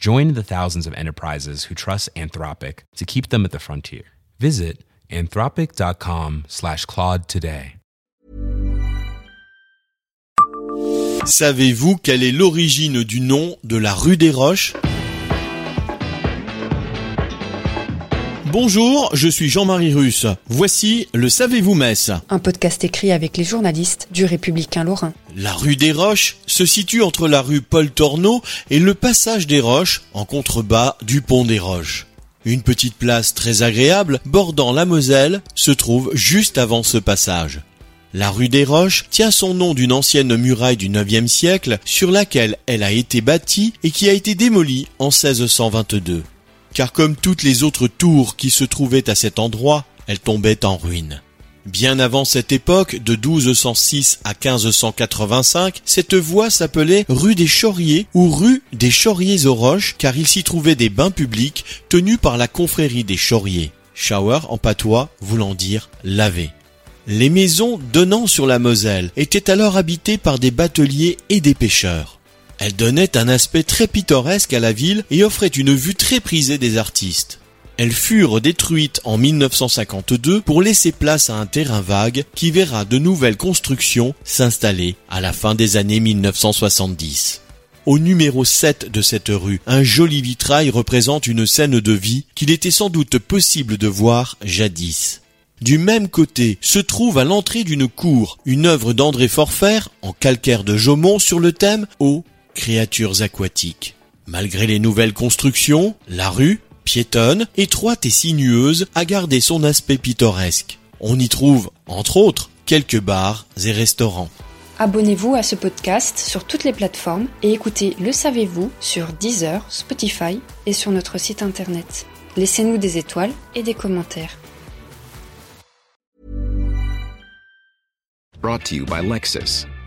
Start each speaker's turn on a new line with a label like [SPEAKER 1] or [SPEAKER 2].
[SPEAKER 1] Join the thousands of enterprises who trust Anthropic to keep them at the frontier. Visit anthropic.com slash Claude today.
[SPEAKER 2] Savez-vous quelle est l'origine du nom de la rue des Roches Bonjour, je suis Jean-Marie Russe. Voici le Savez-vous Metz
[SPEAKER 3] Un podcast écrit avec les journalistes du Républicain Lorrain.
[SPEAKER 2] La rue des Roches se situe entre la rue Paul Torneau et le passage des Roches en contrebas du pont des Roches. Une petite place très agréable bordant la Moselle se trouve juste avant ce passage. La rue des Roches tient son nom d'une ancienne muraille du 9e siècle sur laquelle elle a été bâtie et qui a été démolie en 1622 car comme toutes les autres tours qui se trouvaient à cet endroit, elles tombaient en ruine. Bien avant cette époque, de 1206 à 1585, cette voie s'appelait rue des Chauriers ou rue des Chauriers aux Roches, car il s'y trouvait des bains publics tenus par la confrérie des Chauriers. Shower en patois voulant dire laver. Les maisons donnant sur la Moselle étaient alors habitées par des bateliers et des pêcheurs. Elle donnait un aspect très pittoresque à la ville et offrait une vue très prisée des artistes. Elles furent détruites en 1952 pour laisser place à un terrain vague qui verra de nouvelles constructions s'installer à la fin des années 1970. Au numéro 7 de cette rue, un joli vitrail représente une scène de vie qu'il était sans doute possible de voir jadis. Du même côté se trouve à l'entrée d'une cour une œuvre d'André Forfer en calcaire de Jaumont sur le thème créatures aquatiques. Malgré les nouvelles constructions, la rue, piétonne, étroite et sinueuse, a gardé son aspect pittoresque. On y trouve, entre autres, quelques bars et restaurants.
[SPEAKER 3] Abonnez-vous à ce podcast sur toutes les plateformes et écoutez Le Savez-vous sur Deezer, Spotify et sur notre site internet. Laissez-nous des étoiles et des commentaires.
[SPEAKER 4] Brought to you by Lexus.